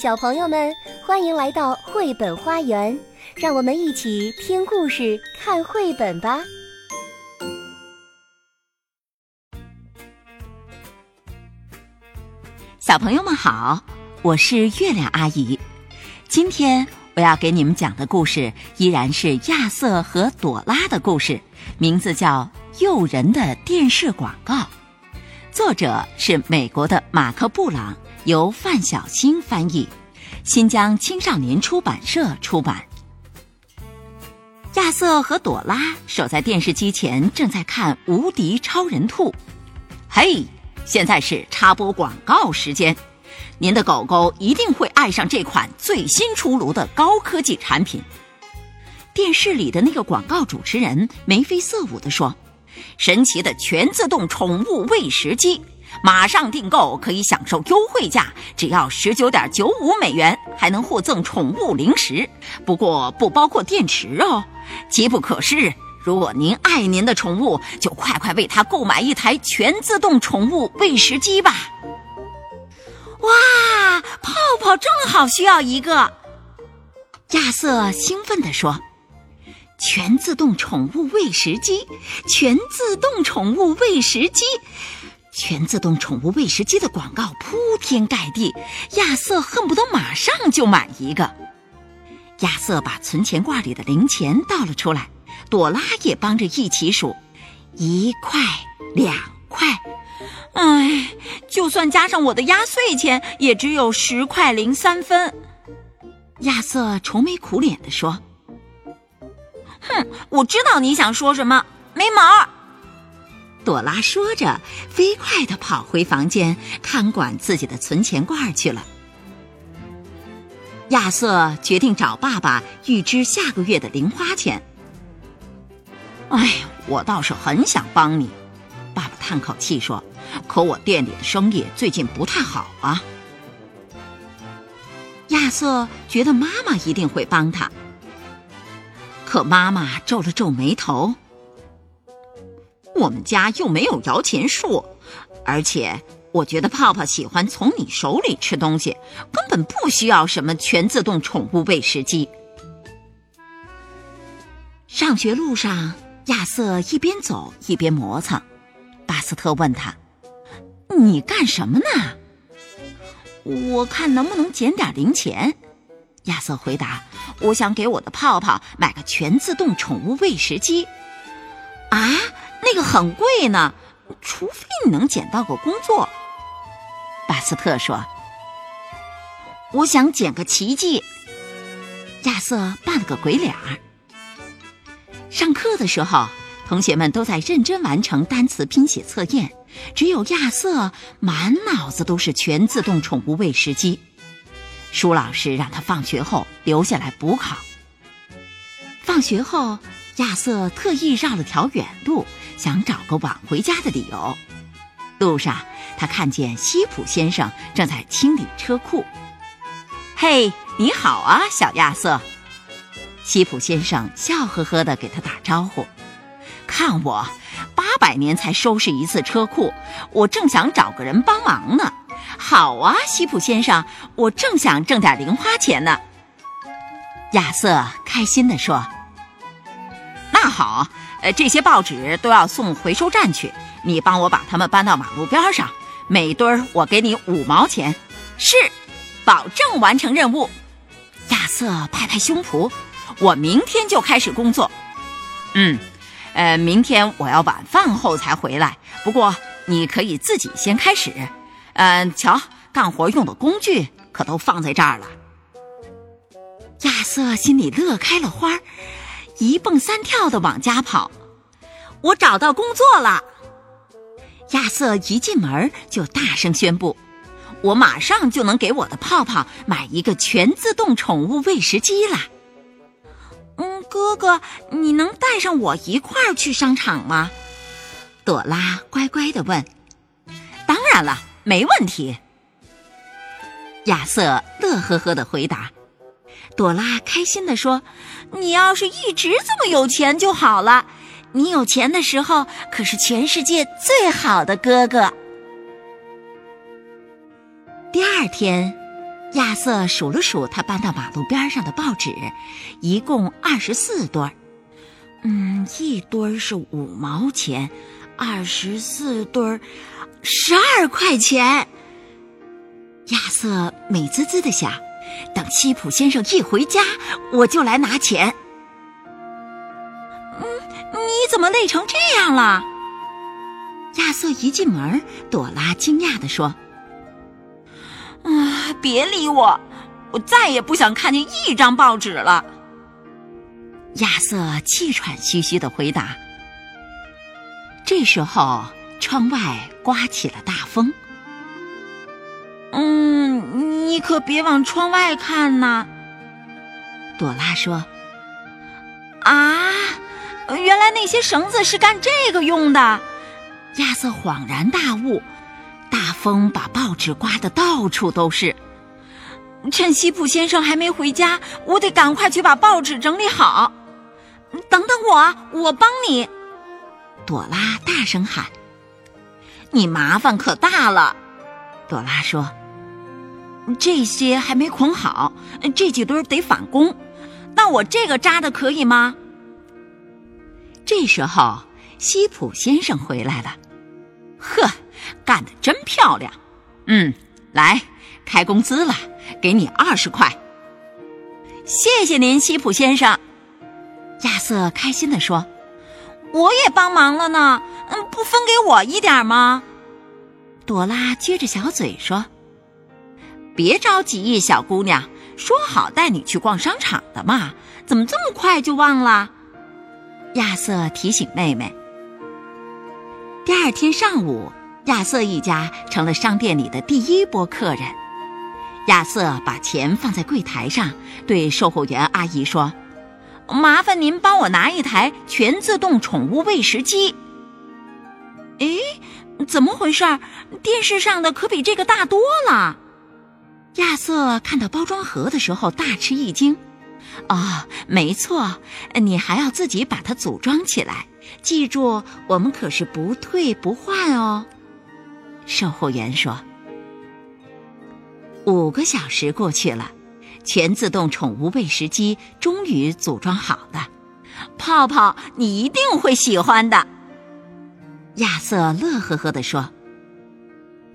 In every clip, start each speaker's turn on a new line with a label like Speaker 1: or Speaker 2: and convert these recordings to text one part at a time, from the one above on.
Speaker 1: 小朋友们，欢迎来到绘本花园，让我们一起听故事、看绘本吧。
Speaker 2: 小朋友们好，我是月亮阿姨。今天我要给你们讲的故事依然是亚瑟和朵拉的故事，名字叫《诱人的电视广告》，作者是美国的马克·布朗。由范小新翻译，新疆青少年出版社出版。亚瑟和朵拉守在电视机前，正在看《无敌超人兔》。嘿，现在是插播广告时间，您的狗狗一定会爱上这款最新出炉的高科技产品。电视里的那个广告主持人眉飞色舞地说：“神奇的全自动宠物喂食机。”马上订购可以享受优惠价，只要十九点九五美元，还能获赠宠物零食，不过不包括电池哦。机不可失，如果您爱您的宠物，就快快为它购买一台全自动宠物喂食机吧。哇，泡泡正好需要一个，亚瑟兴奋地说：“全自动宠物喂食机，全自动宠物喂食机。”全自动宠物喂食机的广告铺天盖地，亚瑟恨不得马上就买一个。亚瑟把存钱罐里的零钱倒了出来，朵拉也帮着一起数，一块、两块，哎，就算加上我的压岁钱，也只有十块零三分。亚瑟愁眉苦脸地说：“哼，我知道你想说什么，没毛。”朵拉说着，飞快地跑回房间看管自己的存钱罐去了。亚瑟决定找爸爸预支下个月的零花钱。哎，我倒是很想帮你，爸爸叹口气说：“可我店里的生意最近不太好啊。”亚瑟觉得妈妈一定会帮他，可妈妈皱了皱眉头。我们家又没有摇钱树，而且我觉得泡泡喜欢从你手里吃东西，根本不需要什么全自动宠物喂食机。上学路上，亚瑟一边走一边磨蹭。巴斯特问他：“你干什么呢？”“我看能不能捡点零钱。”亚瑟回答：“我想给我的泡泡买个全自动宠物喂食机。”这？个很贵呢，除非你能捡到个工作。巴斯特说：“我想捡个奇迹。”亚瑟扮了个鬼脸儿。上课的时候，同学们都在认真完成单词拼写测验，只有亚瑟满脑子都是全自动宠物喂食机。舒老师让他放学后留下来补考。放学后，亚瑟特意绕了条远路。想找个晚回家的理由。路上，他看见西普先生正在清理车库。“嘿，你好啊，小亚瑟！”西普先生笑呵呵地给他打招呼。“看我，八百年才收拾一次车库，我正想找个人帮忙呢。”“好啊，西普先生，我正想挣点零花钱呢。”亚瑟开心地说。“那好。”呃，这些报纸都要送回收站去，你帮我把它们搬到马路边上，每堆儿我给你五毛钱。是，保证完成任务。亚瑟拍拍胸脯，我明天就开始工作。嗯，呃，明天我要晚饭后才回来，不过你可以自己先开始。嗯，瞧，干活用的工具可都放在这儿了。亚瑟心里乐开了花儿。一蹦三跳的往家跑，我找到工作了。亚瑟一进门就大声宣布：“我马上就能给我的泡泡买一个全自动宠物喂食机了。”嗯，哥哥，你能带上我一块儿去商场吗？朵拉乖乖的问。“当然了，没问题。”亚瑟乐呵呵的回答。朵拉开心地说：“你要是一直这么有钱就好了。你有钱的时候可是全世界最好的哥哥。”第二天，亚瑟数了数他搬到马路边上的报纸，一共二十四堆儿。嗯，一堆儿是五毛钱，二十四堆儿，十二块钱。亚瑟美滋滋的想：等西普先生一回家，我就来拿钱。累成这样了？亚瑟一进门，朵拉惊讶地说。啊！别理我，我再也不想看见一张报纸了。亚瑟气喘吁吁的回答。这时候，窗外刮起了大风。嗯，你可别往窗外看呐。朵拉说。啊，原来那些绳子是干这个用的。亚瑟恍然大悟。大风把报纸刮得到处都是。趁西普先生还没回家，我得赶快去把报纸整理好。等等我，我帮你！朵拉大声喊：“你麻烦可大了！”朵拉说：“这些还没捆好，这几堆得返工。那我这个扎的可以吗？”这时候，西普先生回来了。呵。干得真漂亮，嗯，来开工资了，给你二十块。谢谢您，西普先生。亚瑟开心地说：“我也帮忙了呢，嗯，不分给我一点吗？”朵拉撅着小嘴说：“别着急，小姑娘，说好带你去逛商场的嘛，怎么这么快就忘了？”亚瑟提醒妹妹。第二天上午。亚瑟一家成了商店里的第一波客人。亚瑟把钱放在柜台上，对售货员阿姨说：“麻烦您帮我拿一台全自动宠物喂食机。”诶，怎么回事？电视上的可比这个大多了。亚瑟看到包装盒的时候大吃一惊。哦，没错，你还要自己把它组装起来。记住，我们可是不退不换哦。售货员说：“五个小时过去了，全自动宠物喂食机终于组装好了。泡泡，你一定会喜欢的。”亚瑟乐呵呵地说。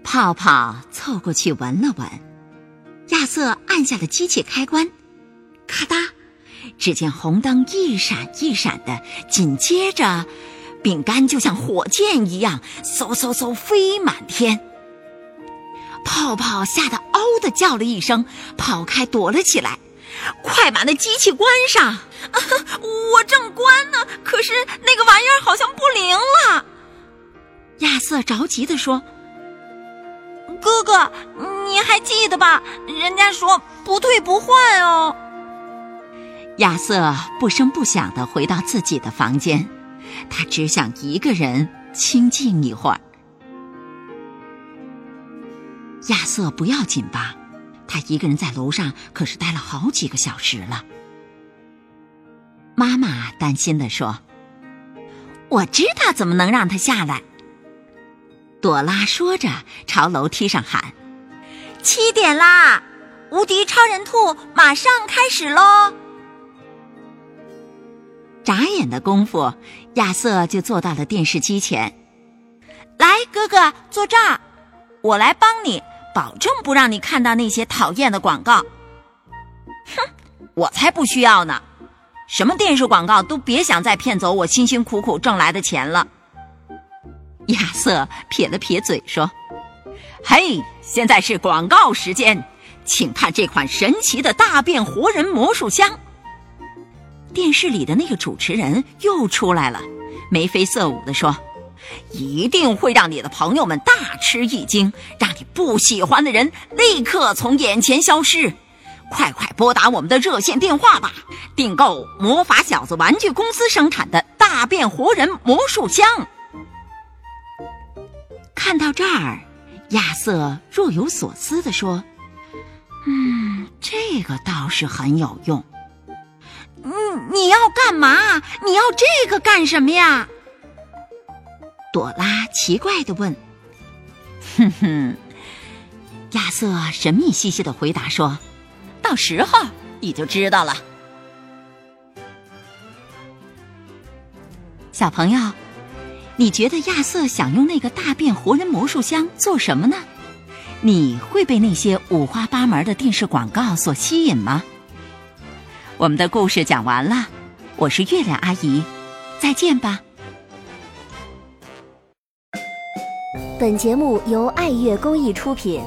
Speaker 2: 泡泡凑过去闻了闻，亚瑟按下了机器开关，咔嗒，只见红灯一闪一闪的，紧接着。饼干就像火箭一样，嗖嗖嗖飞满天。泡泡吓得嗷的叫了一声，跑开躲了起来。快把那机器关上！我正关呢，可是那个玩意儿好像不灵了。亚瑟着急地说：“哥哥，你还记得吧？人家说不退不换哦。”亚瑟不声不响地回到自己的房间。他只想一个人清静一会儿。亚瑟不要紧吧？他一个人在楼上可是待了好几个小时了。妈妈担心的说：“我知道怎么能让他下来。”朵拉说着朝楼梯上喊：“七点啦！无敌超人兔马上开始喽！”眨眼的功夫，亚瑟就坐到了电视机前。来，哥哥，坐这儿，我来帮你，保证不让你看到那些讨厌的广告。哼，我才不需要呢！什么电视广告都别想再骗走我辛辛苦苦挣来的钱了。亚瑟撇了撇嘴说：“嘿，现在是广告时间，请看这款神奇的大变活人魔术箱。”电视里的那个主持人又出来了，眉飞色舞地说：“一定会让你的朋友们大吃一惊，让你不喜欢的人立刻从眼前消失。快快拨打我们的热线电话吧，订购魔法小子玩具公司生产的大变活人魔术箱。”看到这儿，亚瑟若有所思地说：“嗯，这个倒是很有用。”你要干嘛？你要这个干什么呀？朵拉奇怪的问。哼哼，亚瑟神秘兮兮的回答说：“到时候你就知道了。”小朋友，你觉得亚瑟想用那个大变活人魔术箱做什么呢？你会被那些五花八门的电视广告所吸引吗？我们的故事讲完了，我是月亮阿姨，再见吧。
Speaker 1: 本节目由爱乐公益出品。